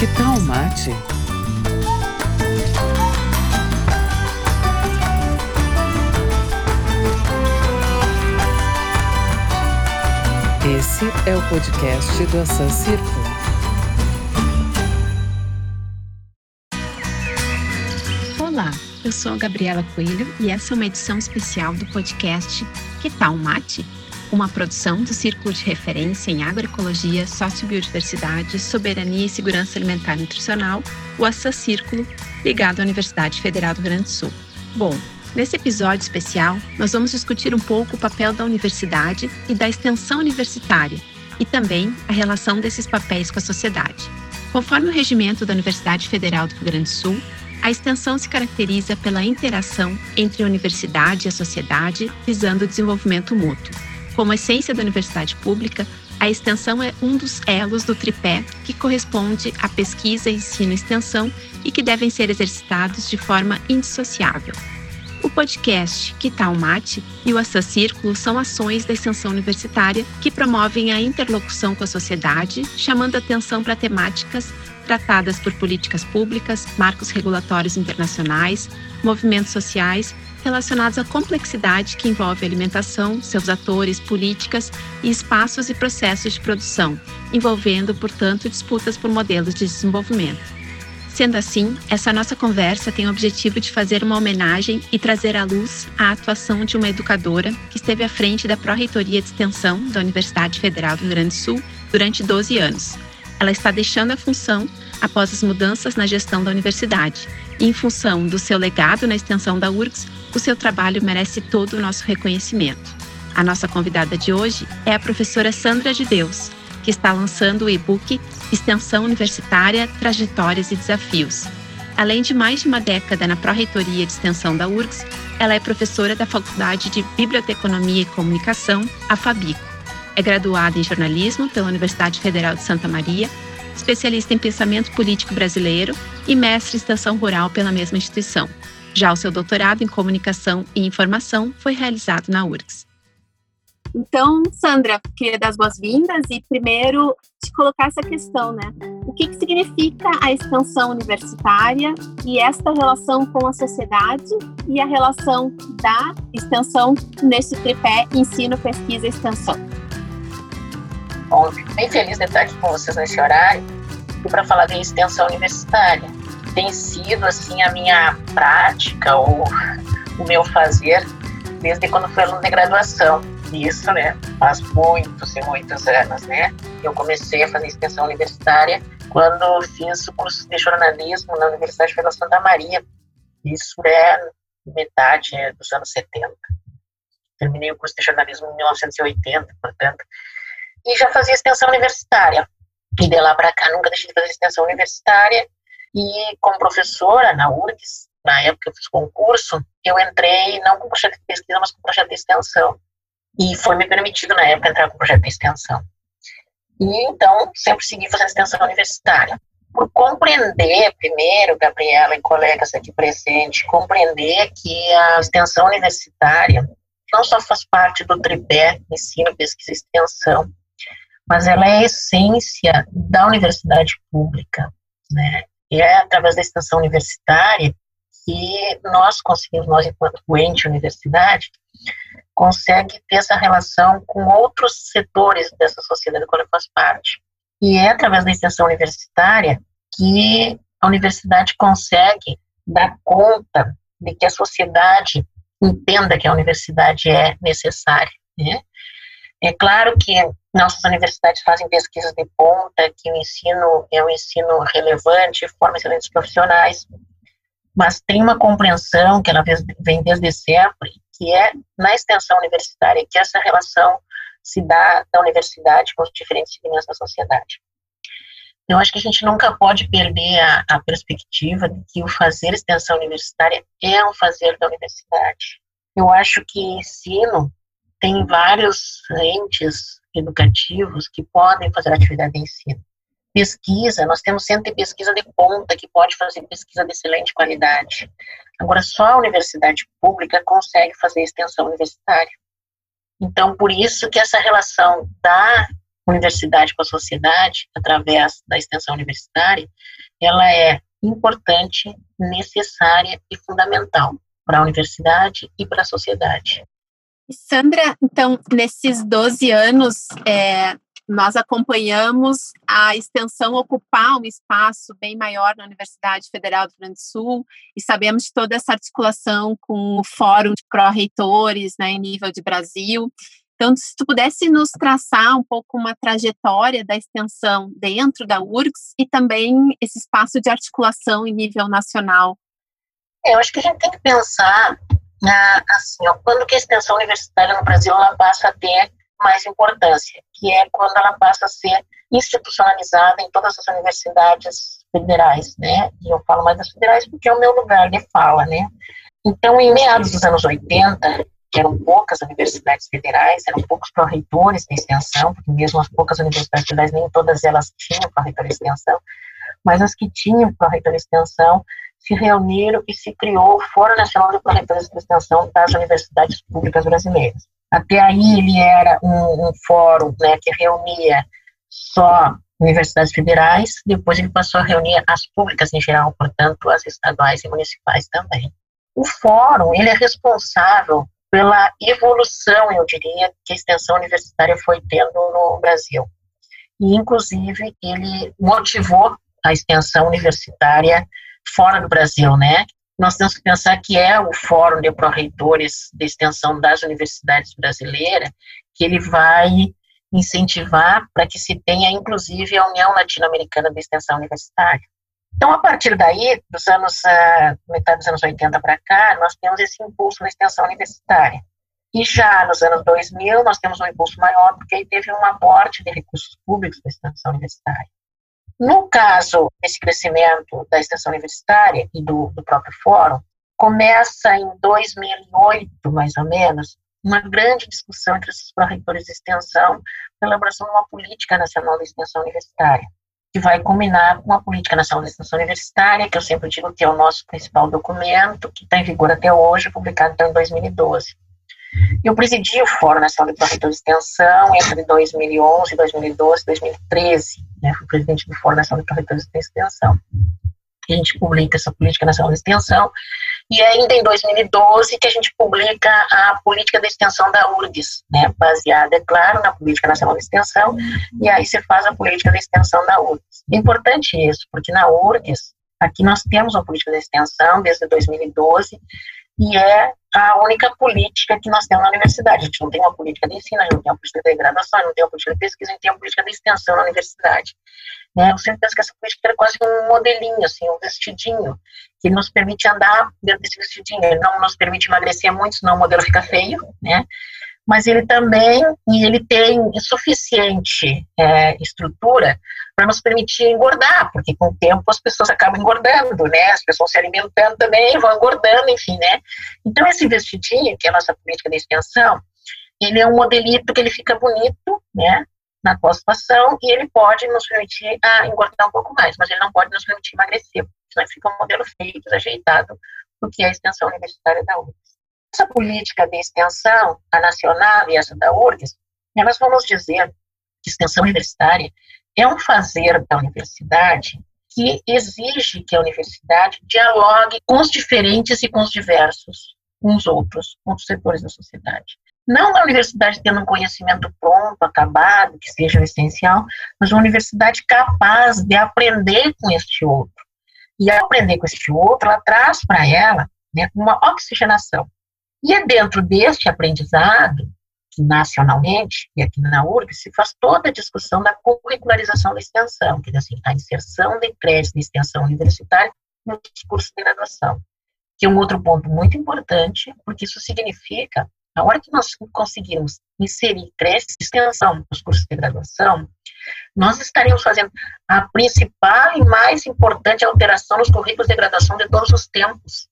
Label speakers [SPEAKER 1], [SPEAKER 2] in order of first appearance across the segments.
[SPEAKER 1] Que tal mate? Esse é o podcast do Assan Círculo.
[SPEAKER 2] Olá, eu sou a Gabriela Coelho e essa é uma edição especial do podcast Que tal Mate? Uma produção do Círculo de Referência em Agroecologia, Sociobiodiversidade, Soberania e Segurança Alimentar e Nutricional, o Assa Círculo, ligado à Universidade Federal do Rio Grande do Sul. Bom, nesse episódio especial, nós vamos discutir um pouco o papel da universidade e da extensão universitária, e também a relação desses papéis com a sociedade. Conforme o regimento da Universidade Federal do Rio Grande do Sul, a extensão se caracteriza pela interação entre a universidade e a sociedade, visando o desenvolvimento mútuo. Como essência da universidade pública, a extensão é um dos elos do tripé que corresponde à pesquisa, ensino e extensão e que devem ser exercitados de forma indissociável. O podcast Que Tal Mate e o Assa Círculo são ações da extensão universitária que promovem a interlocução com a sociedade, chamando atenção para temáticas tratadas por políticas públicas, marcos regulatórios internacionais, movimentos sociais relacionados à complexidade que envolve alimentação, seus atores, políticas e espaços e processos de produção, envolvendo, portanto, disputas por modelos de desenvolvimento. Sendo assim, essa nossa conversa tem o objetivo de fazer uma homenagem e trazer à luz a atuação de uma educadora que esteve à frente da Pró-Reitoria de Extensão da Universidade Federal do Rio Grande do Sul durante 12 anos. Ela está deixando a função após as mudanças na gestão da universidade. Em função do seu legado na extensão da URGS, o seu trabalho merece todo o nosso reconhecimento. A nossa convidada de hoje é a professora Sandra de Deus, que está lançando o e-book Extensão Universitária, Trajetórias e Desafios. Além de mais de uma década na Pró-Reitoria de Extensão da URGS, ela é professora da Faculdade de Biblioteconomia e Comunicação, a Fabico. É graduada em jornalismo pela Universidade Federal de Santa Maria especialista em pensamento político brasileiro e mestre em extensão rural pela mesma instituição. Já o seu doutorado em comunicação e informação foi realizado na URGS.
[SPEAKER 3] Então, Sandra, queria dar as boas-vindas e primeiro te colocar essa questão, né? O que, que significa a extensão universitária e esta relação com a sociedade e a relação da extensão nesse tripé ensino, pesquisa e extensão?
[SPEAKER 4] Bom, fico bem feliz de estar aqui com vocês nesse horário e para falar de extensão universitária. Tem sido, assim, a minha prática ou o meu fazer desde quando fui aluno de graduação. Isso, né, faz muitos e muitos anos, né? Eu comecei a fazer extensão universitária quando fiz o curso de jornalismo na Universidade Federal Santa Maria. Isso é metade dos anos 70. Terminei o curso de jornalismo em 1980, portanto, e já fazia extensão universitária. E de lá para cá nunca deixei de fazer extensão universitária. E como professora na URGS, na época que eu fiz concurso, eu entrei não com projeto de pesquisa, mas com projeto de extensão. E foi me permitido na época entrar com projeto de extensão. E então sempre segui fazendo extensão universitária. Por compreender, primeiro, Gabriela e colegas aqui presentes, compreender que a extensão universitária não só faz parte do tripé ensino, pesquisa e extensão, mas ela é a essência da universidade pública, né? E é através da extensão universitária que nós conseguimos, nós enquanto ente universidade, consegue ter essa relação com outros setores dessa sociedade qual faz parte. E é através da extensão universitária que a universidade consegue dar conta de que a sociedade entenda que a universidade é necessária. Né? É claro que nossas universidades fazem pesquisas de ponta, que o ensino é um ensino relevante, forma excelentes profissionais, mas tem uma compreensão que ela vem desde sempre, que é na extensão universitária que essa relação se dá da universidade com os diferentes segmentos da sociedade. Eu acho que a gente nunca pode perder a, a perspectiva de que o fazer extensão universitária é um fazer da universidade. Eu acho que ensino tem vários entes educativos que podem fazer atividade de ensino. Pesquisa, nós temos centro de pesquisa de ponta que pode fazer pesquisa de excelente qualidade. Agora, só a universidade pública consegue fazer extensão universitária. Então, por isso que essa relação da universidade com a sociedade, através da extensão universitária, ela é importante, necessária e fundamental para a universidade e para a sociedade.
[SPEAKER 3] Sandra, então, nesses 12 anos, é, nós acompanhamos a extensão ocupar um espaço bem maior na Universidade Federal do Rio Grande do Sul e sabemos de toda essa articulação com o Fórum de Pró-Reitores né, em nível de Brasil. Então, se tu pudesse nos traçar um pouco uma trajetória da extensão dentro da URGS e também esse espaço de articulação em nível nacional.
[SPEAKER 4] É, eu acho que a gente tem que pensar ah, assim, ó, quando que a extensão universitária no Brasil ela passa a ter mais importância, que é quando ela passa a ser institucionalizada em todas as universidades federais, né? E eu falo mais das federais porque é o meu lugar de fala, né? Então, em meados dos anos 80, que eram poucas universidades federais, eram poucos pró-reitores de extensão, porque mesmo as poucas universidades federais, nem todas elas tinham pró-reitor de extensão, mas as que tinham pró-reitor de extensão se reuniram e se criou o Fórum Nacional de Pró-reitores de extensão das universidades públicas brasileiras. Até aí ele era um, um fórum né, que reunia só universidades federais, depois ele passou a reunir as públicas em geral, portanto as estaduais e municipais também. O fórum ele é responsável pela evolução, eu diria, que a extensão universitária foi tendo no Brasil. E, inclusive, ele motivou a extensão universitária fora do Brasil, né? nós temos que pensar que é o Fórum de Pró-Reitores de Extensão das Universidades Brasileiras, que ele vai incentivar para que se tenha, inclusive, a União Latino-Americana de Extensão Universitária. Então, a partir daí, dos anos, uh, metade dos anos 80 para cá, nós temos esse impulso na extensão universitária. E já nos anos 2000, nós temos um impulso maior, porque aí teve um aporte de recursos públicos para a extensão universitária. No caso desse crescimento da extensão universitária e do, do próprio fórum, começa em 2008, mais ou menos, uma grande discussão entre os pró-reitores de extensão pela elaboração de uma política nacional de extensão universitária, que vai culminar com a política nacional de extensão universitária, que eu sempre digo que é o nosso principal documento, que está em vigor até hoje, publicado então, em 2012. Eu presidi o Fórum Nacional de Pró-reitores de Extensão entre 2011, 2012 e 2013 né, fui presidente do Fórum Nacional de Corretores de Extensão. A gente publica essa Política Nacional de Extensão, e é ainda em 2012 que a gente publica a Política de Extensão da URGS, né, baseada, é claro, na Política Nacional de Extensão, e aí você faz a Política de Extensão da URGS. É importante isso, porque na URGS, aqui nós temos uma Política de Extensão desde 2012, e é a única política que nós temos na universidade. A gente não tem uma política de ensino, a gente não tem uma política de graduação, não tem uma política de pesquisa, a gente tem uma política de extensão na universidade. Né? Eu sempre penso que essa política é quase um modelinho, assim, um vestidinho, que nos permite andar dentro desse vestidinho. Ele não nos permite emagrecer muito, senão o modelo fica feio, né? Mas ele também ele tem suficiente é, estrutura para nos permitir engordar, porque com o tempo as pessoas acabam engordando, né? As pessoas se alimentando também vão engordando, enfim, né? Então esse vestidinho, que é a nossa política de extensão, ele é um modelito que ele fica bonito, né? Na pós-graduação e ele pode nos permitir ah, engordar um pouco mais, mas ele não pode nos permitir emagrecer, senão fica um modelo feio, desajeitado, porque é a extensão universitária da UFS essa política de extensão, a nacional e essa da URGS, nós vamos dizer que extensão universitária é um fazer da universidade que exige que a universidade dialogue com os diferentes e com os diversos, com os outros, com os setores da sociedade. Não a universidade tendo um conhecimento pronto, acabado, que seja o essencial, mas uma universidade capaz de aprender com este outro. E aprender com este outro, ela traz para ela né, uma oxigenação. E é dentro deste aprendizado, que nacionalmente, e aqui na URG, se faz toda a discussão da curricularização da extensão, que é assim, a inserção de créditos de extensão universitária nos cursos de graduação. Que é um outro ponto muito importante, porque isso significa, a hora que nós conseguirmos inserir créditos de extensão nos cursos de graduação, nós estaremos fazendo a principal e mais importante alteração nos currículos de graduação de todos os tempos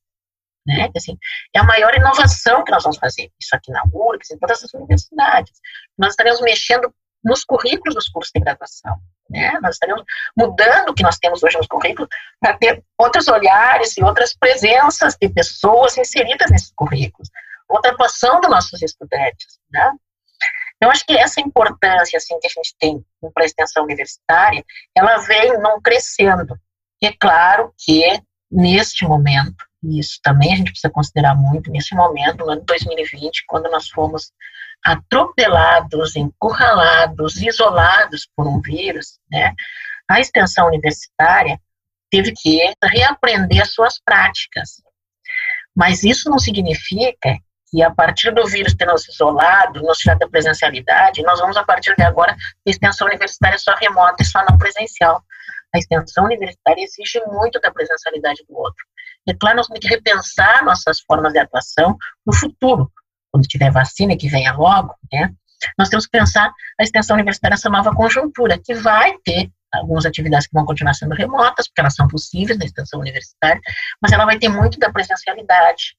[SPEAKER 4] né? Assim, é a maior inovação que nós vamos fazer, isso aqui na URGS, em todas as universidades. Nós estaremos mexendo nos currículos dos cursos de graduação, né? Nós estaremos mudando o que nós temos hoje nos currículos para ter outros olhares e outras presenças de pessoas inseridas nesses currículos, outra atuação dos nossos estudantes, né? Eu acho que essa importância assim que a gente tem para a extensão universitária, ela vem não crescendo. E é claro que neste momento, isso também a gente precisa considerar muito, nesse momento, no ano 2020, quando nós fomos atropelados, encurralados, isolados por um vírus, né, a extensão universitária teve que reaprender suas práticas. Mas isso não significa que a partir do vírus ter nos isolado, nos tirado da presencialidade, nós vamos a partir de agora a extensão universitária só remota e só não presencial. A extensão universitária exige muito da presencialidade do outro. É claro, nós temos que repensar nossas formas de atuação no futuro, quando tiver vacina, que venha logo, né? Nós temos que pensar a extensão universitária nessa nova conjuntura, que vai ter algumas atividades que vão continuar sendo remotas, porque elas são possíveis na extensão universitária, mas ela vai ter muito da presencialidade.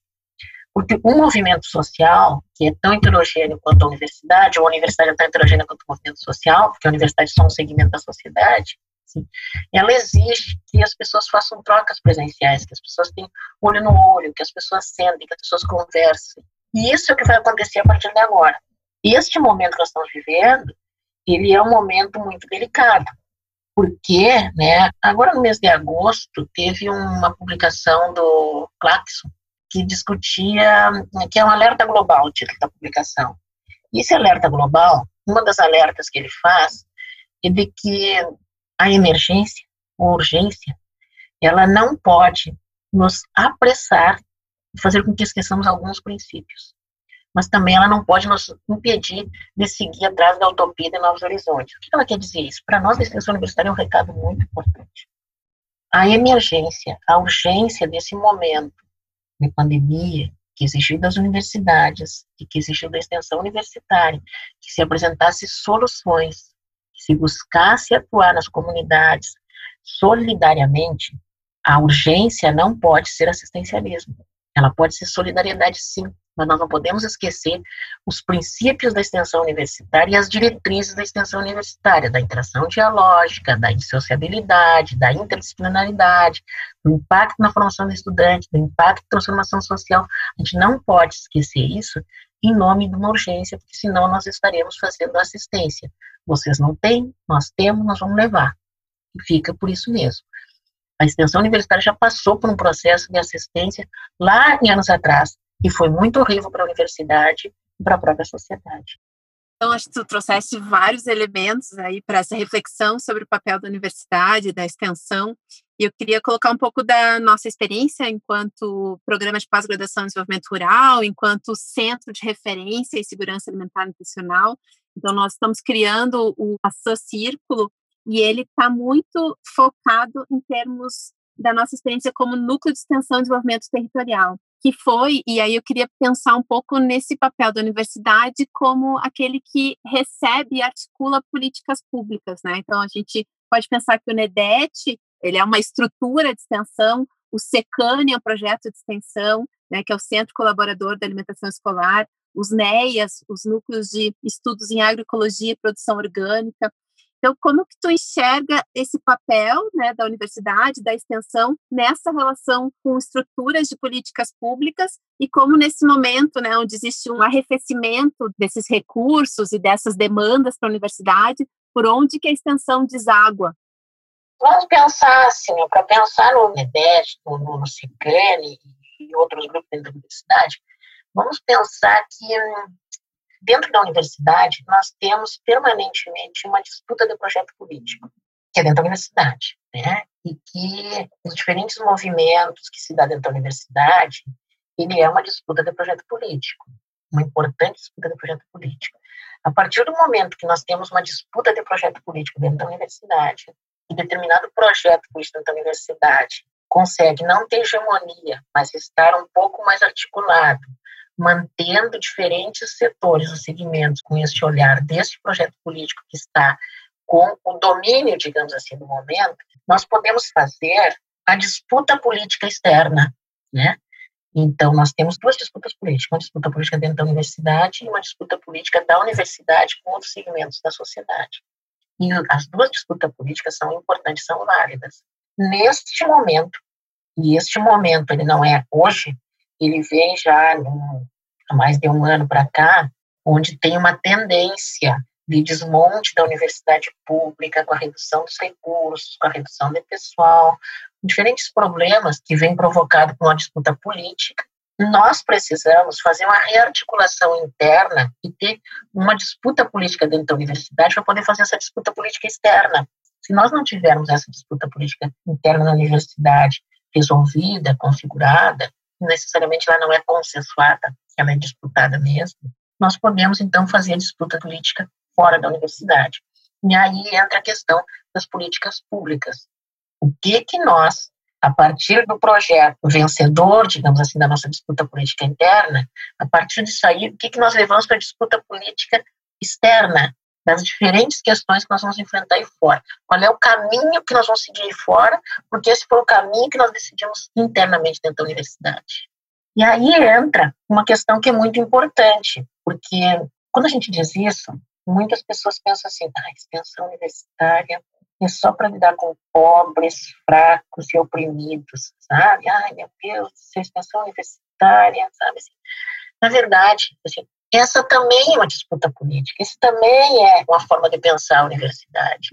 [SPEAKER 4] Porque um movimento social, que é tão heterogêneo quanto a universidade, ou a universidade é tão heterogênea quanto o movimento social, porque a universidade é só um segmento da sociedade, assim, ela exige que as pessoas façam trocas presenciais, que as pessoas tenham olho no olho, que as pessoas sentem, que as pessoas conversem. E isso é o que vai acontecer a partir de agora. Este momento que nós estamos vivendo, ele é um momento muito delicado, porque, né, agora no mês de agosto, teve uma publicação do Claxon, que discutia, que é um alerta global, o título da publicação. Esse alerta global, uma das alertas que ele faz é de que a emergência, a urgência, ela não pode nos apressar e fazer com que esqueçamos alguns princípios mas também ela não pode nos impedir de seguir atrás da utopia de novos horizontes. O que ela quer dizer isso? Para nós, a extensão universitária é um recado muito importante. A emergência, a urgência desse momento de pandemia que exigiu das universidades e que exigiu da extensão universitária que se apresentasse soluções, se buscasse atuar nas comunidades solidariamente, a urgência não pode ser assistencialismo. Ela pode ser solidariedade, sim, mas nós não podemos esquecer os princípios da extensão universitária e as diretrizes da extensão universitária, da interação dialógica, da indissociabilidade, da interdisciplinaridade, do impacto na formação do estudante, do impacto na transformação social. A gente não pode esquecer isso em nome de uma urgência, porque senão nós estaremos fazendo assistência. Vocês não têm, nós temos, nós vamos levar. E fica por isso mesmo. A extensão universitária já passou por um processo de assistência lá em anos atrás, e foi muito horrível para a universidade e para a própria sociedade.
[SPEAKER 3] Então, acho que tu trouxeste vários elementos aí para essa reflexão sobre o papel da universidade, da extensão, e eu queria colocar um pouco da nossa experiência enquanto programa de pós-graduação em desenvolvimento rural, enquanto centro de referência em segurança alimentar e nutricional. Então, nós estamos criando o Ação Círculo, e ele está muito focado em termos da nossa experiência como núcleo de extensão e desenvolvimento territorial que foi, e aí eu queria pensar um pouco nesse papel da universidade como aquele que recebe e articula políticas públicas, né? Então a gente pode pensar que o NEDET, ele é uma estrutura de extensão, o SECANE é um projeto de extensão, né, que é o Centro Colaborador da Alimentação Escolar, os NEAs, os Núcleos de Estudos em Agroecologia e Produção Orgânica, então, como que tu enxerga esse papel né, da universidade, da extensão, nessa relação com estruturas de políticas públicas e como nesse momento, né, onde existe um arrefecimento desses recursos e dessas demandas para a universidade, por onde que a extensão deságua?
[SPEAKER 4] Vamos pensar assim, para pensar no NEDES, no, no CICANE e outros grupos dentro da universidade, vamos pensar que hum, dentro da universidade, nós temos permanentemente uma disputa de projeto político, que é dentro da universidade, né? E que os diferentes movimentos que se dá dentro da universidade, ele é uma disputa de projeto político, uma importante disputa de projeto político. A partir do momento que nós temos uma disputa de projeto político dentro da universidade, e determinado projeto político dentro da universidade consegue não ter hegemonia, mas estar um pouco mais articulado, mantendo diferentes setores ou segmentos com esse olhar deste projeto político que está com o domínio, digamos assim, do momento, nós podemos fazer a disputa política externa, né? Então, nós temos duas disputas políticas, uma disputa política dentro da universidade e uma disputa política da universidade com outros segmentos da sociedade. E as duas disputas políticas são importantes, são válidas. Neste momento, e este momento ele não é hoje, ele vem já há mais de um ano para cá, onde tem uma tendência de desmonte da universidade pública, com a redução dos recursos, com a redução de pessoal, diferentes problemas que vêm provocados por uma disputa política. Nós precisamos fazer uma rearticulação interna e ter uma disputa política dentro da universidade para poder fazer essa disputa política externa. Se nós não tivermos essa disputa política interna na universidade resolvida, configurada, necessariamente ela não é consensuada, ela é disputada mesmo, nós podemos então fazer a disputa política fora da universidade. E aí entra a questão das políticas públicas. O que que nós, a partir do projeto vencedor, digamos assim, da nossa disputa política interna, a partir disso aí, o que que nós levamos para a disputa política externa, das diferentes questões que nós vamos enfrentar aí fora. Qual é o caminho que nós vamos seguir aí fora, porque esse foi o caminho que nós decidimos internamente dentro da universidade. E aí entra uma questão que é muito importante, porque quando a gente diz isso, muitas pessoas pensam assim, ah, extensão universitária é só para lidar com pobres, fracos e oprimidos, sabe? Ai, meu Deus, extensão universitária, sabe? Assim, na verdade, assim, essa também é uma disputa política, isso também é uma forma de pensar a universidade.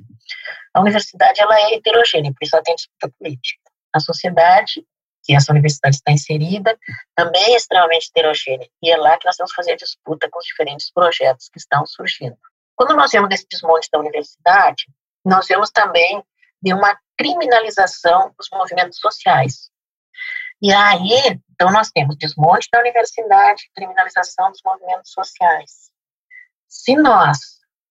[SPEAKER 4] A universidade, ela é heterogênea, por isso ela tem disputa política. A sociedade que essa universidade está inserida, também é extremamente heterogênea. E é lá que nós temos que fazer a disputa com os diferentes projetos que estão surgindo. Quando nós vemos esse desmonte da universidade, nós vemos também de uma criminalização dos movimentos sociais. E aí, então, nós temos desmonte da universidade, criminalização dos movimentos sociais. Se nós,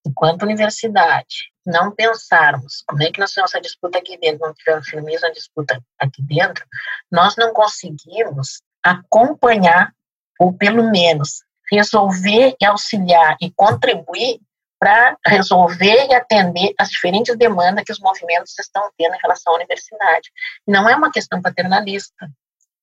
[SPEAKER 4] enquanto universidade, não pensarmos como é que nós temos essa disputa aqui dentro, não tivermos firmeza na disputa aqui dentro, nós não conseguimos acompanhar, ou pelo menos resolver e auxiliar e contribuir para resolver e atender as diferentes demandas que os movimentos estão tendo em relação à universidade. Não é uma questão paternalista,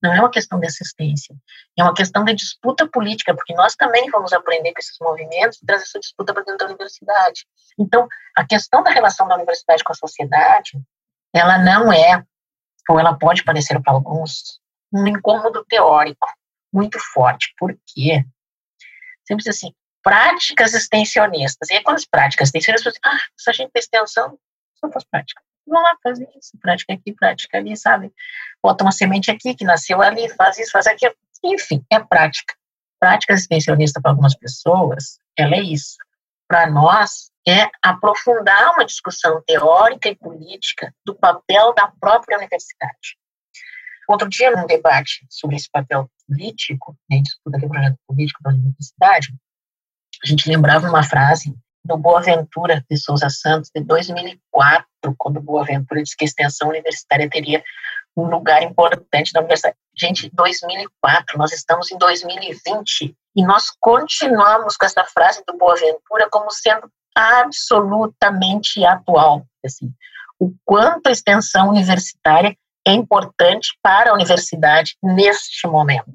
[SPEAKER 4] não é uma questão de assistência, é uma questão de disputa política, porque nós também vamos aprender com esses movimentos e trazer essa disputa para dentro da universidade. Então, a questão da relação da universidade com a sociedade, ela não é, ou ela pode parecer para alguns, um incômodo teórico muito forte. Por quê? Sempre assim, práticas extensionistas. E aí, quando as práticas extensionistas, ah, se a gente tem extensão, só faz prática. Vamos lá fazer isso, prática aqui, prática ali, sabe? Bota uma semente aqui que nasceu ali, faz isso, faz aquilo. Enfim, é prática. Prática extensionista para algumas pessoas, ela é isso. Para nós, é aprofundar uma discussão teórica e política do papel da própria universidade. Outro dia, num debate sobre esse papel político, né, disputa do projeto político da universidade, a gente lembrava uma frase do Boaventura de Souza Santos, de 2004, quando Boaventura disse que a extensão universitária teria um lugar importante na universidade. Gente, 2004, nós estamos em 2020 e nós continuamos com essa frase do Boaventura como sendo absolutamente atual. Assim, o quanto a extensão universitária é importante para a universidade neste momento.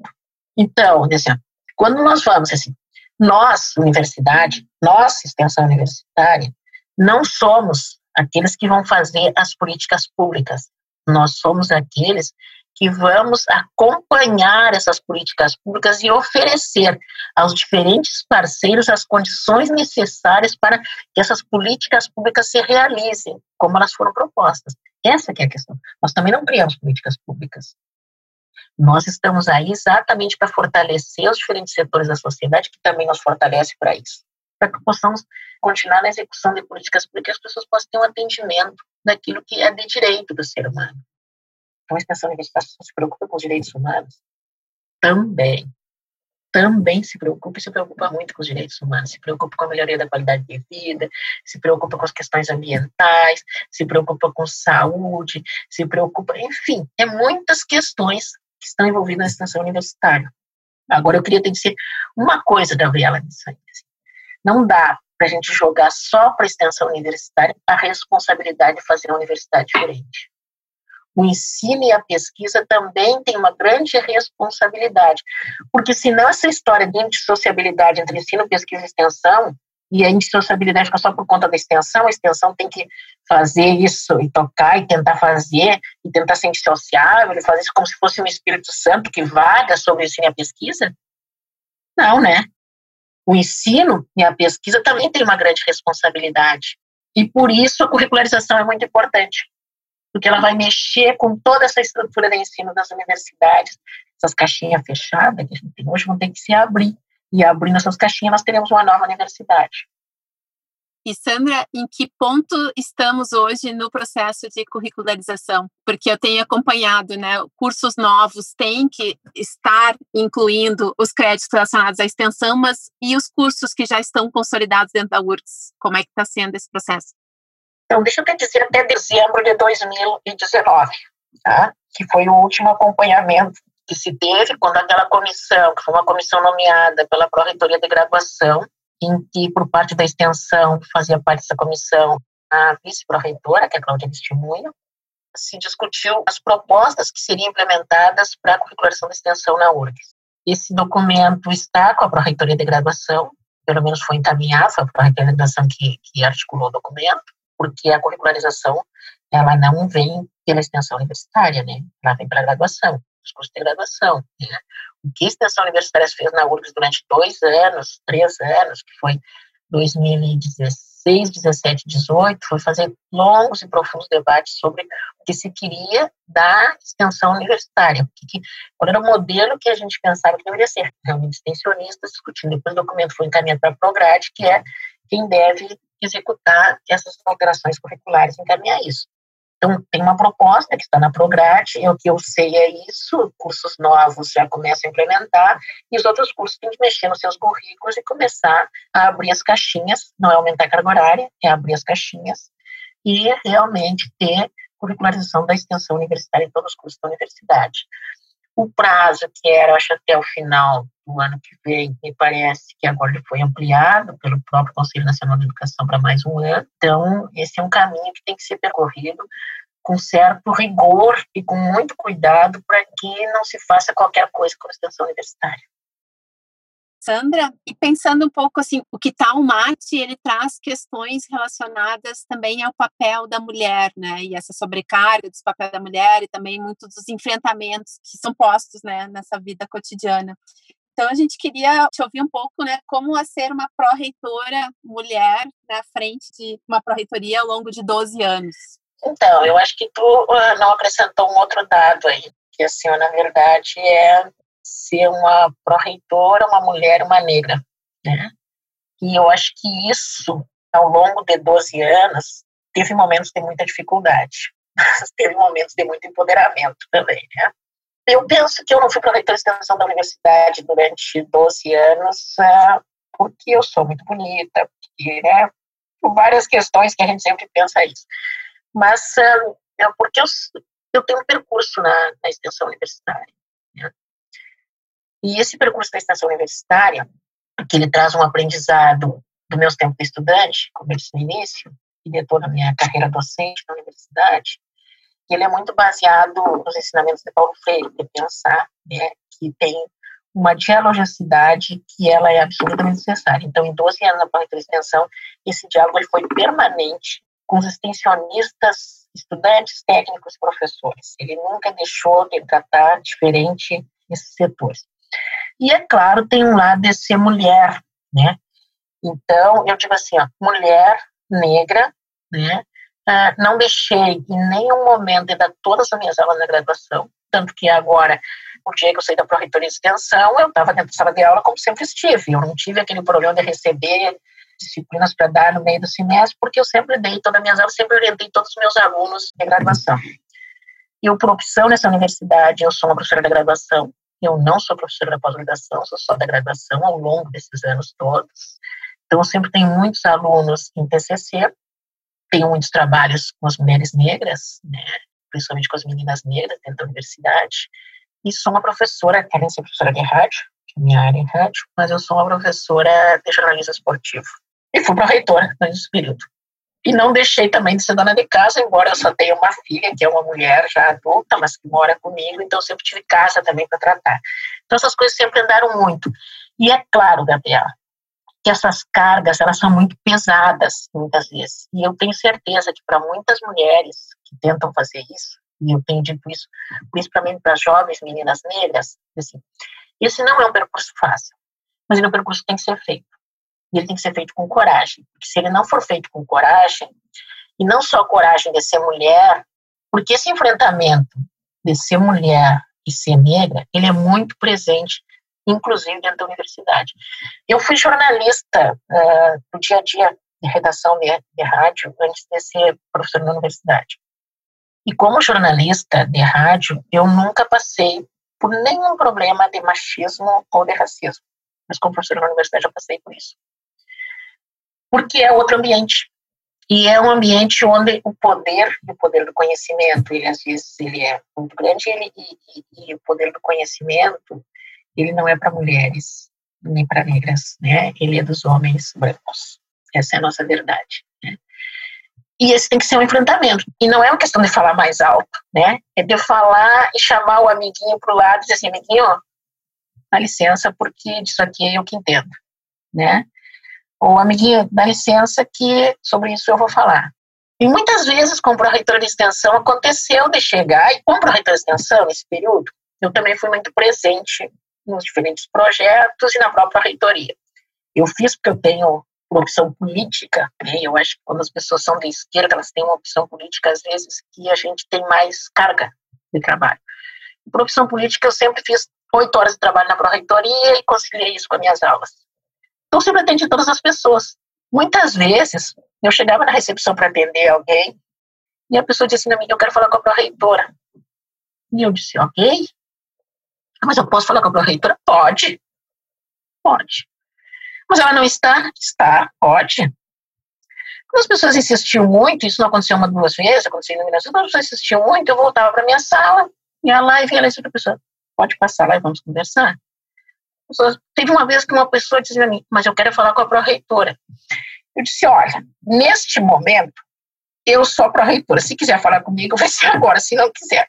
[SPEAKER 4] Então, assim, quando nós vamos assim, nós, universidade, nós, extensão universitária, não somos aqueles que vão fazer as políticas públicas. Nós somos aqueles que vamos acompanhar essas políticas públicas e oferecer aos diferentes parceiros as condições necessárias para que essas políticas públicas se realizem como elas foram propostas. Essa é a questão. Nós também não criamos políticas públicas. Nós estamos aí exatamente para fortalecer os diferentes setores da sociedade, que também nos fortalece para isso. Para que possamos continuar na execução de políticas públicas, as pessoas possam ter um atendimento daquilo que é de direito do ser humano. Então, a extensão universitária se preocupa com os direitos humanos? Também. Também se preocupa e se preocupa muito com os direitos humanos, se preocupa com a melhoria da qualidade de vida, se preocupa com as questões ambientais, se preocupa com saúde, se preocupa, enfim, é muitas questões que estão envolvidos na extensão universitária. Agora, eu queria te dizer uma coisa, Gabriela, nisso. Assim. Não dá para a gente jogar só para a extensão universitária a responsabilidade de fazer uma universidade diferente. O ensino e a pesquisa também têm uma grande responsabilidade, porque senão essa história de indissociabilidade entre ensino, pesquisa e extensão e a indissociabilidade fica só por conta da extensão, a extensão tem que fazer isso e tocar e tentar fazer e tentar ser indissociável e fazer isso como se fosse um Espírito Santo que vaga sobre o ensino e a pesquisa? Não, né? o ensino e a pesquisa também tem uma grande responsabilidade. E por isso a curricularização é muito importante, porque ela vai mexer com toda essa estrutura de ensino das universidades, essas caixinhas fechadas que a gente tem hoje vão ter que se abrir. E abrindo essas caixinhas, nós teremos uma nova universidade.
[SPEAKER 3] E Sandra, em que ponto estamos hoje no processo de curricularização? Porque eu tenho acompanhado, né, cursos novos têm que estar incluindo os créditos relacionados à extensão, mas e os cursos que já estão consolidados dentro da URGS? Como é que está sendo esse processo?
[SPEAKER 4] Então, deixa eu te dizer até dezembro de 2019, tá? que foi o último acompanhamento que se teve quando aquela comissão, que foi uma comissão nomeada pela Pró-Reitoria de Graduação, em que, por parte da extensão, fazia parte dessa comissão a vice-pró-reitora, que é a Cláudia Testemunho, se discutiu as propostas que seriam implementadas para a curricularização da extensão na URGS. Esse documento está com a Pró-Reitoria de Graduação, pelo menos foi encaminhado, foi a Pró-Reitoria de Graduação que, que articulou o documento, porque a curricularização, ela não vem pela extensão universitária, né? Ela vem pela graduação, os cursos de graduação, né? O que a extensão universitária fez na URGS durante dois anos, três anos, que foi 2016, 17, 18, foi fazer longos e profundos debates sobre o que se queria da extensão universitária, que, qual era o modelo que a gente pensava que deveria ser, realmente extensionistas discutindo. Depois o documento foi encaminhado para a Prograde, que é quem deve executar essas alterações curriculares, encaminhar isso. Então, tem uma proposta que está na Prograde, o que eu sei é isso, cursos novos já começam a implementar, e os outros cursos têm que mexer nos seus currículos e começar a abrir as caixinhas, não é aumentar a carga horária, é abrir as caixinhas, e realmente ter curricularização da extensão universitária em todos os cursos da universidade. O prazo, que era, acho, até o final do ano que vem, me parece que agora ele foi ampliado pelo próprio Conselho Nacional de Educação para mais um ano. Então, esse é um caminho que tem que ser percorrido com certo rigor e com muito cuidado para que não se faça qualquer coisa com a extensão universitária.
[SPEAKER 3] Sandra, e pensando um pouco assim, o que tal tá mate, ele traz questões relacionadas também ao papel da mulher, né, e essa sobrecarga dos papéis da mulher e também muitos dos enfrentamentos que são postos, né, nessa vida cotidiana. Então a gente queria te ouvir um pouco, né, como é ser uma pró-reitora mulher na frente de uma pró-reitoria ao longo de 12 anos.
[SPEAKER 4] Então, eu acho que tu uh, não acrescentou um outro dado aí, que assim, na verdade é ser uma pró-reitora, uma mulher, uma negra, né? E eu acho que isso, ao longo de 12 anos, teve momentos de muita dificuldade, mas teve momentos de muito empoderamento também, né? Eu penso que eu não fui pró-reitora de extensão da universidade durante 12 anos uh, porque eu sou muito bonita, porque, né, por várias questões que a gente sempre pensa isso. Mas uh, é porque eu, eu tenho um percurso na, na extensão universitária. Né? E esse percurso da extensão universitária, que ele traz um aprendizado do meus tempos de estudante, como eu disse no início, e de toda a minha carreira docente na universidade, ele é muito baseado nos ensinamentos de Paulo Freire, de pensar né, que tem uma dialogicidade que ela é absolutamente necessária. Então, em 12 anos na planeta de extensão, esse diálogo ele foi permanente com os extensionistas, estudantes, técnicos, professores. Ele nunca deixou de tratar diferente esses setores. E, é claro, tem um lado de ser mulher, né? Então, eu digo assim, ó, mulher negra, né? Ah, não deixei em nenhum momento de dar todas as minhas aulas na graduação, tanto que agora, o dia que eu saí da Pró-Reitoria de Extensão, eu estava dentro da sala de aula como sempre estive, eu não tive aquele problema de receber disciplinas para dar no meio do semestre, porque eu sempre dei todas as minhas aulas, sempre orientei todos os meus alunos de graduação. Eu, por opção nessa universidade, eu sou uma professora da graduação, eu não sou professora da pós-graduação, sou só da graduação ao longo desses anos todos. Então, eu sempre tenho muitos alunos em TCC, tenho muitos trabalhos com as mulheres negras, né, principalmente com as meninas negras dentro da universidade, e sou uma professora, quero ser professora de rádio, que é minha área é rádio, mas eu sou uma professora de jornalismo esportivo. E fui para reitora nesse período. E não deixei também de ser dona de casa, embora eu só tenha uma filha, que é uma mulher já adulta, mas que mora comigo, então sempre tive casa também para tratar. Então essas coisas sempre andaram muito. E é claro, Gabriela, que essas cargas, elas são muito pesadas, muitas vezes. E eu tenho certeza que para muitas mulheres que tentam fazer isso, e eu tenho dito isso principalmente para jovens meninas negras, assim, esse não é um percurso fácil, mas é um percurso que tem que ser feito. E ele tem que ser feito com coragem. Porque se ele não for feito com coragem, e não só coragem de ser mulher, porque esse enfrentamento de ser mulher e ser negra, ele é muito presente, inclusive dentro da universidade. Eu fui jornalista uh, do dia a dia de redação de, de rádio antes de ser professor na universidade. E como jornalista de rádio, eu nunca passei por nenhum problema de machismo ou de racismo. Mas como professor na universidade, eu passei por isso. Porque é outro ambiente. E é um ambiente onde o poder, o poder do conhecimento, ele às vezes ele é muito grande ele, e, e, e o poder do conhecimento, ele não é para mulheres nem para negras, né? Ele é dos homens brancos. Essa é a nossa verdade. Né? E esse tem que ser um enfrentamento. E não é uma questão de falar mais alto, né? É de falar e chamar o amiguinho para o lado e dizer assim, amiguinho, dá licença, porque disso aqui é eu que entendo, né? Ou, amiguinho, dá licença que sobre isso eu vou falar. E muitas vezes, como reitor de extensão, aconteceu de chegar, e como reitor de extensão, nesse período, eu também fui muito presente nos diferentes projetos e na própria reitoria. Eu fiz porque eu tenho uma opção política, né? eu acho que quando as pessoas são de esquerda, elas têm uma opção política, às vezes, que a gente tem mais carga de trabalho. Por opção política, eu sempre fiz oito horas de trabalho na pró-reitoria e conciliei isso com as minhas aulas. Então, sempre atendi todas as pessoas. Muitas vezes, eu chegava na recepção para atender alguém e a pessoa disse assim, eu quero falar com a pró-reitora. E eu disse, ok. Mas eu posso falar com a pró-reitora? Pode. Pode. Mas ela não está? Está, pode. Quando as pessoas insistiam muito, isso não aconteceu uma, duas vezes, aconteceu em iluminação, quando as pessoas insistiam muito, eu voltava para minha sala, ia lá e via lá e a pessoa, pode passar lá e vamos conversar. Teve uma vez que uma pessoa disse a mim, mas eu quero falar com a pró-reitora. Eu disse, olha, neste momento, eu sou a pró-reitora. Se quiser falar comigo, vai ser agora. Se não quiser,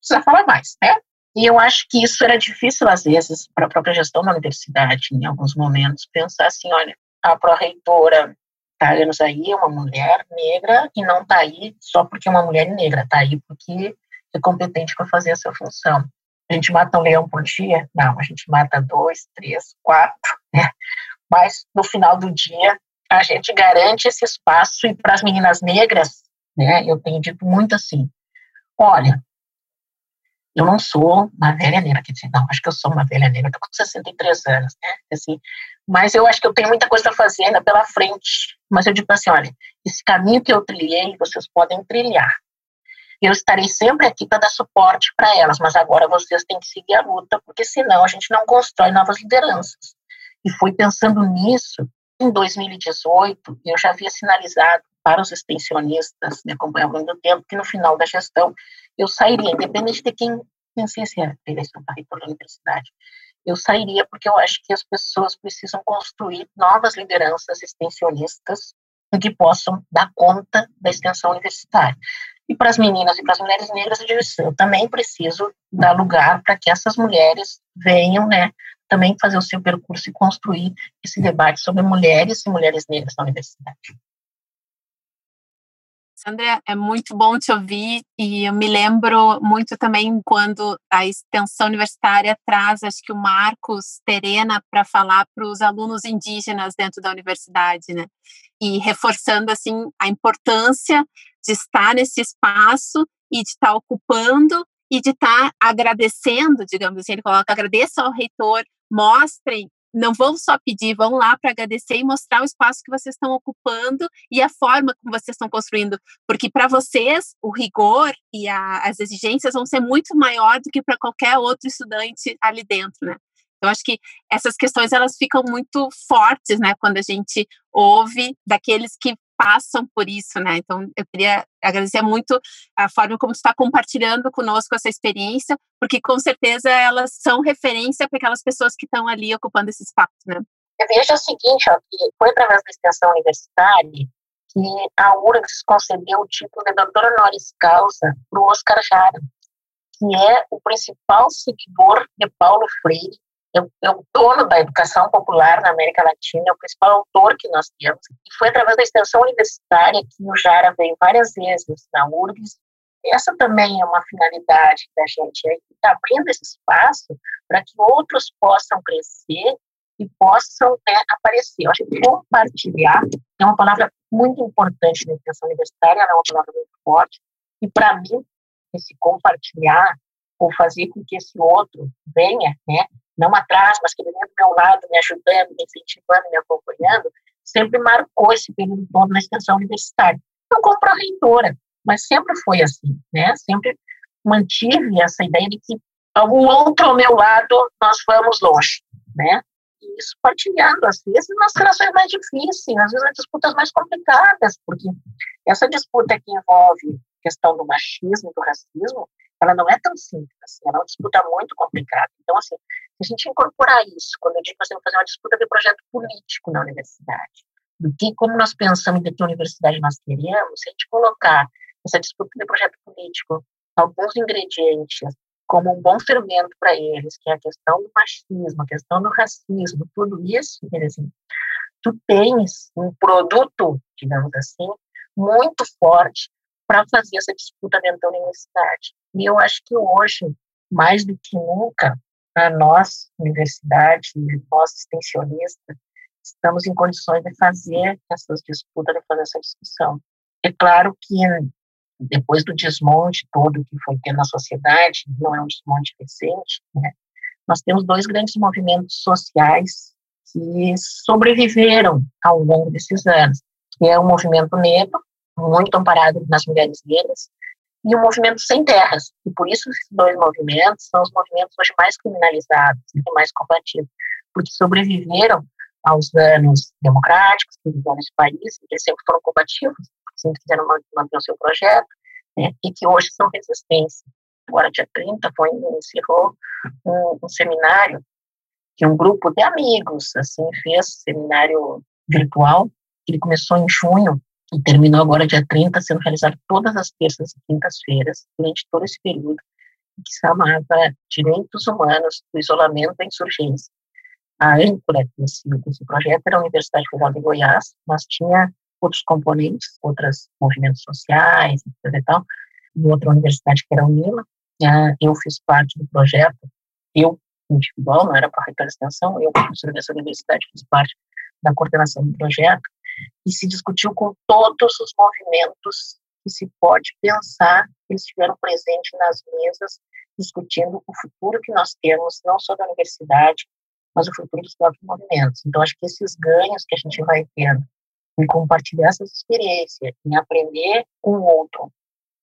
[SPEAKER 4] precisa falar mais, né? E eu acho que isso era difícil, às vezes, para a própria gestão da universidade, em alguns momentos, pensar assim, olha, a pró-reitora está anos aí, é uma mulher negra, e não está aí só porque é uma mulher negra, está aí porque é competente para fazer essa função. A gente mata um leão por dia? Não, a gente mata dois, três, quatro, né? Mas no final do dia, a gente garante esse espaço e para as meninas negras, né? Eu tenho dito muito assim: olha, eu não sou uma velha negra, quer dizer, não, acho que eu sou uma velha negra, estou com 63 anos, né? Assim, mas eu acho que eu tenho muita coisa para fazer ainda pela frente. Mas eu digo assim: olha, esse caminho que eu trilhei, vocês podem trilhar. Eu estarei sempre aqui para dar suporte para elas, mas agora vocês têm que seguir a luta, porque senão a gente não constrói novas lideranças. E fui pensando nisso em 2018, eu já havia sinalizado para os extensionistas, me acompanhavam do tempo, que no final da gestão eu sairia, independente de quem vencesse a eleição para reitor da universidade. Eu sairia porque eu acho que as pessoas precisam construir novas lideranças extensionistas que possam dar conta da extensão universitária. E para as meninas e para as mulheres negras, eu também preciso dar lugar para que essas mulheres venham, né, também fazer o seu percurso e construir esse debate sobre mulheres e mulheres negras na universidade.
[SPEAKER 3] Sandra, é muito bom te ouvir e eu me lembro muito também quando a extensão universitária traz, acho que o Marcos Terena para falar para os alunos indígenas dentro da universidade, né? E reforçando assim a importância de estar nesse espaço e de estar ocupando e de estar agradecendo, digamos assim, ele coloca, agradeça ao reitor, mostrem, não vão só pedir, vão lá para agradecer e mostrar o espaço que vocês estão ocupando e a forma como vocês estão construindo, porque para vocês o rigor e a, as exigências vão ser muito maior do que para qualquer outro estudante ali dentro, né? Eu acho que essas questões elas ficam muito fortes, né, quando a gente ouve daqueles que passam por isso, né? Então, eu queria agradecer muito a forma como está compartilhando conosco essa experiência, porque com certeza elas são referência para aquelas pessoas que estão ali ocupando esse espaço, né?
[SPEAKER 4] Eu vejo o seguinte, ó, que foi através da extensão universitária que a URGS concedeu o título de doutor honoris causa para o Oscar Jara, que é o principal seguidor de Paulo Freire é o dono da educação popular na América Latina, é o principal autor que nós temos. E foi através da extensão universitária que o Jara veio várias vezes na URGS. Essa também é uma finalidade da gente, é estar tá abrindo esse espaço para que outros possam crescer e possam né, aparecer. Eu acho que compartilhar é uma palavra muito importante na educação universitária, ela é uma palavra muito forte, e para mim, esse compartilhar, ou fazer com que esse outro venha, né, não atrás, mas que venha do meu lado, me ajudando, me incentivando, me acompanhando, sempre marcou esse período todo na extensão universitária. Não como reitora, mas sempre foi assim, né, sempre mantive essa ideia de que o outro ao meu lado, nós vamos longe, né, e isso partilhando, às vezes, nas relações mais difíceis, às vezes nas disputas mais complicadas, porque essa disputa que envolve a questão do machismo, do racismo, ela não é tão simples, assim, ela é uma disputa muito complicada. Então, assim, se a gente incorporar isso, quando eu digo que nós temos que fazer uma disputa de projeto político na universidade, do que, como nós pensamos de que universidade nós queremos, se a gente colocar essa disputa de projeto político alguns ingredientes como um bom fermento para eles, que é a questão do machismo, a questão do racismo, tudo isso, assim, tu tens um produto, digamos assim, muito forte para fazer essa disputa dentro da universidade. E eu acho que hoje, mais do que nunca, a nós, universidade, nós extensionistas, estamos em condições de fazer essas disputas, de fazer essa discussão. É claro que depois do desmonte todo que foi ter na sociedade, não é um desmonte recente, né? nós temos dois grandes movimentos sociais que sobreviveram ao longo desses anos, que é o movimento negro, muito amparado nas mulheres negras, e o movimento sem terras. E por isso esses dois movimentos são os movimentos hoje mais criminalizados e mais combatidos, porque sobreviveram aos anos democráticos que viveram nesse país, e sempre foram combativos, sempre quiseram manter o seu projeto, né, e que hoje são resistência. Agora, dia 30, foi, encerrou um, um seminário que um grupo de amigos, assim, fez, seminário virtual, ele começou em junho e terminou agora dia 30, sendo realizado todas as terças e quintas-feiras, durante todo esse período, que se chamava Direitos Humanos do Isolamento da Insurgência. A âncora desse, desse projeto era a Universidade Federal de Goiás, mas tinha outros componentes, outros movimentos sociais, etc. E, tal, e outra universidade que era o Nila. Uh, eu fiz parte do projeto, eu individual, não era para a extensão, eu, professora dessa universidade, fiz parte da coordenação do projeto, e se discutiu com todos os movimentos que se pode pensar, eles estiveram presentes nas mesas, discutindo o futuro que nós temos, não só da universidade, mas o futuro dos próprios movimentos. Então, acho que esses ganhos que a gente vai tendo em compartilhar essas experiências, em aprender com o outro.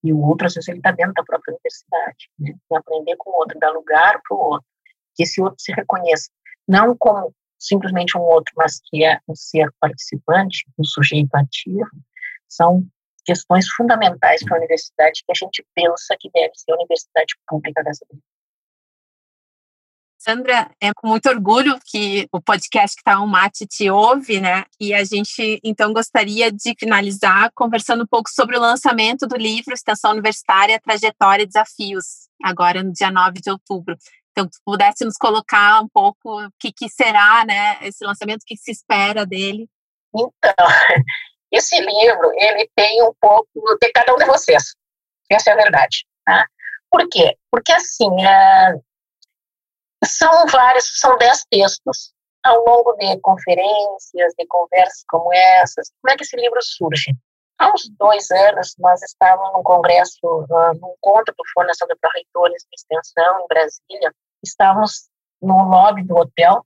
[SPEAKER 4] E o outro, às vezes, ele está dentro da própria universidade, né? em aprender com o outro, dar lugar para o outro, que esse outro se reconheça, não como simplesmente um outro, mas que é um ser participante, um sujeito ativo, são questões fundamentais para a universidade que a gente pensa que deve ser a universidade pública dessa
[SPEAKER 2] Sandra, é com muito orgulho que o podcast que está um mate te ouve, né? E a gente então gostaria de finalizar conversando um pouco sobre o lançamento do livro Extensão Universitária, Trajetória e Desafios, agora no dia 9 de outubro. Então, se pudesse nos colocar um pouco o que, que será, né, esse lançamento, o que se espera dele.
[SPEAKER 4] Então, esse livro, ele tem um pouco de cada um de vocês. Essa é a verdade. Tá? Por quê? Porque, assim, é, são vários, são dez textos ao longo de conferências, de conversas como essas. Como é que esse livro surge? Há uns dois anos, nós estávamos num congresso, uh, num encontro do Fórum Nacional de Reitores de Extensão, em Brasília. Estávamos no lobby do hotel.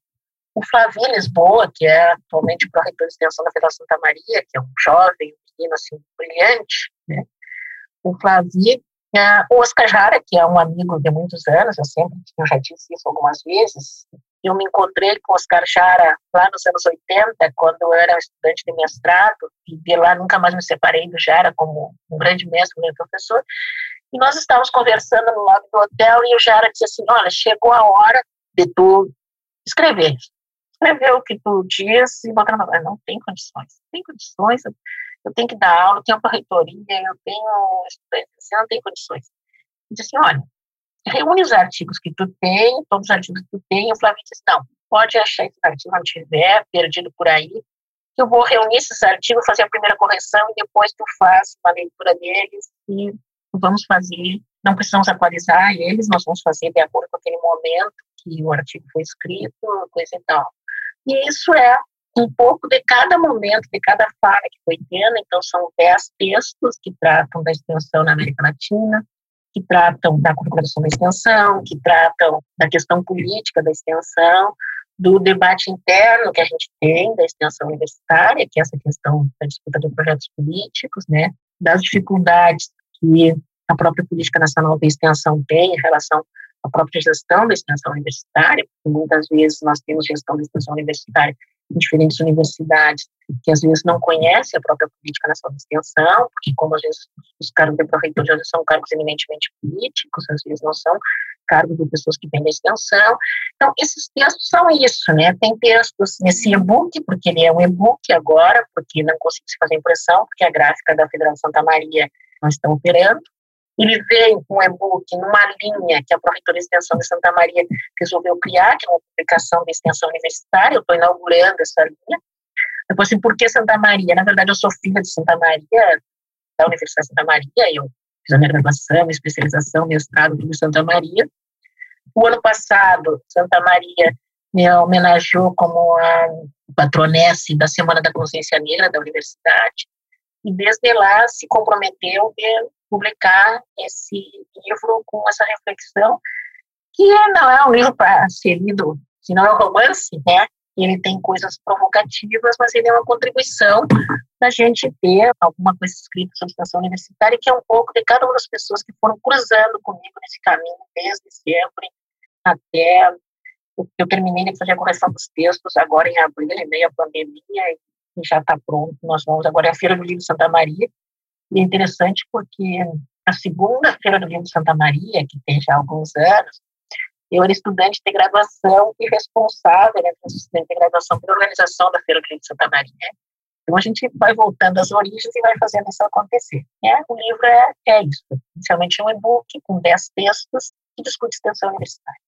[SPEAKER 4] O Flavio Lisboa, que é atualmente pró-reitor de Extensão da Federação Santa Maria, que é um jovem, um menino assim, brilhante, né? o Flavio Uh, o Oscar Jara, que é um amigo de muitos anos, eu sempre eu já disse isso algumas vezes, eu me encontrei com o Oscar Jara lá nos anos 80, quando eu era estudante de mestrado, e de lá nunca mais me separei do Jara como um grande mestre, um grande professor, e nós estávamos conversando no lobby do hotel, e o Jara disse assim, olha, chegou a hora de tu escrever, escrever o que tu diz e botar na não tem condições, não tem condições, eu tenho que dar aula, eu tenho uma reitoria, eu tenho você não tem condições. Eu disse assim, olha, reúne os artigos que tu tem, todos os artigos que tu tem, e o Flávio disse, não, pode achar que esse artigo não tiver perdido por aí, eu vou reunir esses artigos, fazer a primeira correção e depois tu faz uma leitura deles e vamos fazer, não precisamos atualizar eles, nós vamos fazer de acordo com aquele momento que o artigo foi escrito, coisa e tal. E isso é um pouco de cada momento, de cada fala que foi tendo. Então, são dez textos que tratam da extensão na América Latina, que tratam da curriculação da extensão, que tratam da questão política da extensão, do debate interno que a gente tem da extensão universitária, que é essa questão da disputa de projetos políticos, né, das dificuldades que a própria política nacional de extensão tem em relação à própria gestão da extensão universitária, porque muitas vezes nós temos gestão da extensão universitária em diferentes universidades que às vezes não conhecem a própria política nacional de extensão, porque como às vezes os cargos de pró-reitoria são cargos eminentemente políticos, às vezes não são cargos de pessoas que vêm da extensão. Então, esses textos são isso, né? Tem textos nesse e-book, porque ele é um e-book agora, porque não consigo se fazer impressão, porque a gráfica da Federal Santa Maria não está operando. Ele vem com um e-book numa linha que a Pró-Reitoria de Extensão de Santa Maria resolveu criar, que é uma publicação de extensão universitária, eu estou inaugurando essa linha. Depois, assim, por que Santa Maria? Na verdade, eu sou filha de Santa Maria, da Universidade de Santa Maria, eu fiz a minha graduação, minha especialização, mestrado em Santa Maria. O ano passado, Santa Maria me homenageou como a patronesse da Semana da Consciência Negra da Universidade, e desde lá se comprometeu a publicar esse livro com essa reflexão, que não é um livro para ser lido, se não é um romance, né? Ele tem coisas provocativas, mas ele é uma contribuição da gente ter alguma coisa escrita sobre extensão universitária, que é um pouco de cada uma das pessoas que foram cruzando comigo nesse caminho desde sempre até eu terminei de fazer a correção dos textos agora em abril, em meio à pandemia, já está pronto. Nós vamos agora é a Feira do Livro Santa Maria, e é interessante porque a segunda Feira do Livro Santa Maria, que tem já alguns anos, eu era estudante de graduação e responsável, né, estudante de graduação pela organização da Feira do Livro Santa Maria. Então a gente vai voltando às origens e vai fazendo isso acontecer. Né? O livro é, é isso, inicialmente é um e-book com 10 textos que discute extensão universitária.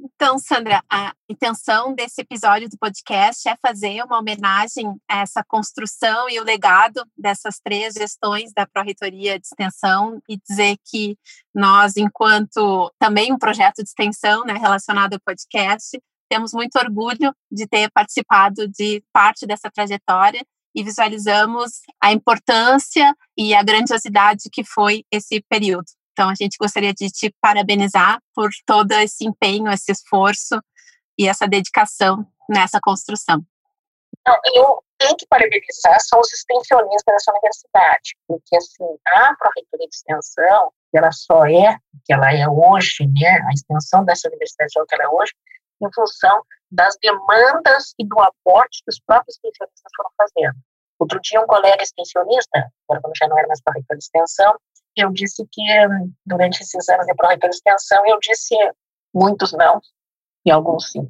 [SPEAKER 3] Então, Sandra, a intenção desse episódio do podcast é fazer uma homenagem a essa construção e o legado dessas três gestões da Pró-Reitoria de Extensão e dizer que nós, enquanto também um projeto de extensão né, relacionado ao podcast, temos muito orgulho de ter participado de parte dessa trajetória e visualizamos a importância e a grandiosidade que foi esse período. Então, a gente gostaria de te parabenizar por todo esse empenho, esse esforço e essa dedicação nessa construção.
[SPEAKER 4] Não, eu tenho que parabenizar são os extensionistas dessa universidade, porque assim, a Pró-Reitoria de Extensão, ela só é o que ela é hoje, né, a extensão dessa universidade é o que ela é hoje, em função das demandas e do aporte que os próprios extensionistas foram fazendo. Outro dia, um colega extensionista, agora quando já não era mais Pró-Reitoria de Extensão, eu disse que durante esses anos de de extensão eu disse muitos não e alguns sim.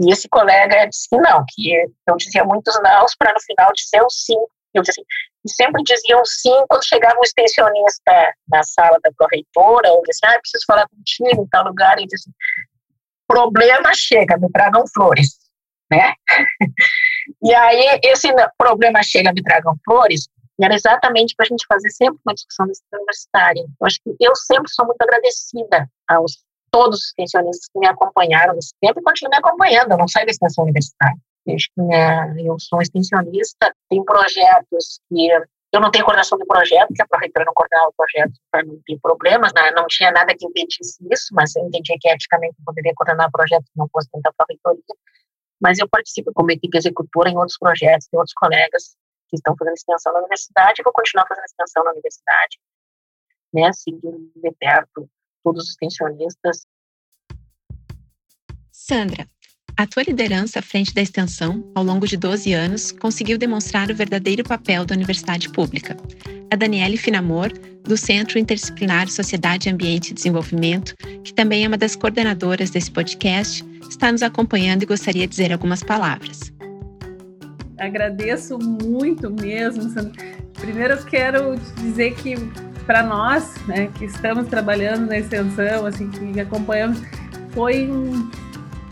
[SPEAKER 4] E esse colega disse que não, que eu dizia muitos não para no final dizer um sim. Eu disse e sempre diziam sim quando chegava um extensionista na sala da pró-reitora, ou disse, ah, preciso falar contigo em tal lugar, e disse, problema chega, me tragam flores, né? e aí, esse problema chega, me tragam flores, era exatamente para a gente fazer sempre uma discussão universitária. Eu acho que eu sempre sou muito agradecida aos todos os extensionistas que me acompanharam sempre continuam me acompanhando, eu não saio da extensão universitária. Eu, né, eu sou extensionista, tem projetos que eu não tenho coordenação de projeto, que a pró-reitora não coordenava o projeto para não ter problemas, né? não tinha nada que impedisse isso, mas eu entendia que eticamente eu poderia coordenar projetos que não fosse dentro da pró-reitoria. Mas eu participo como equipe executora em outros projetos, tem outros colegas que estão fazendo extensão na universidade, vou continuar fazendo extensão na universidade, né, seguindo de perto todos os extensionistas.
[SPEAKER 2] Sandra, a tua liderança à frente da extensão, ao longo de 12 anos, conseguiu demonstrar o verdadeiro papel da universidade pública. A Daniele Finamor, do Centro Interdisciplinar Sociedade, Ambiente e Desenvolvimento, que também é uma das coordenadoras desse podcast, está nos acompanhando e gostaria de dizer algumas palavras.
[SPEAKER 5] Agradeço muito mesmo. Primeiro, eu quero dizer que para nós, né, que estamos trabalhando na extensão, assim, que acompanhamos, foi um,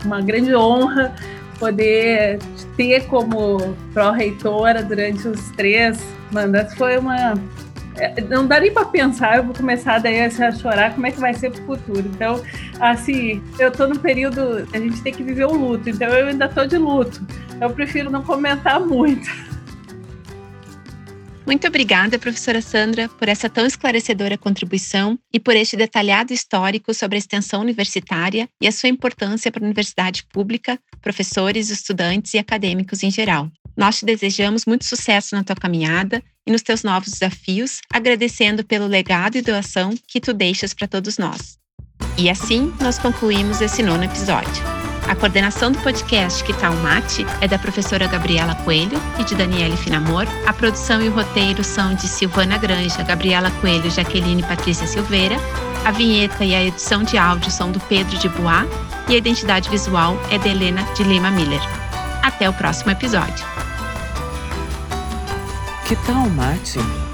[SPEAKER 5] uma grande honra poder ter como pró-reitora durante os três mandatos. Foi uma não dá nem para pensar, eu vou começar daí a chorar como é que vai ser pro futuro. Então, assim, eu tô no período, a gente tem que viver o luto, então eu ainda tô de luto. Eu prefiro não comentar muito.
[SPEAKER 2] Muito obrigada, professora Sandra, por essa tão esclarecedora contribuição e por este detalhado histórico sobre a extensão universitária e a sua importância para a universidade pública, professores, estudantes e acadêmicos em geral. Nós te desejamos muito sucesso na tua caminhada e nos teus novos desafios, agradecendo pelo legado e doação que tu deixas para todos nós. E assim nós concluímos esse nono episódio. A coordenação do podcast Que Tal Mate é da professora Gabriela Coelho e de Daniele Finamor. A produção e o roteiro são de Silvana Granja, Gabriela Coelho, Jaqueline Patrícia Silveira. A vinheta e a edição de áudio são do Pedro de Bois e a identidade visual é de Helena de Lima Miller. Até o próximo episódio.
[SPEAKER 1] Que tal mate?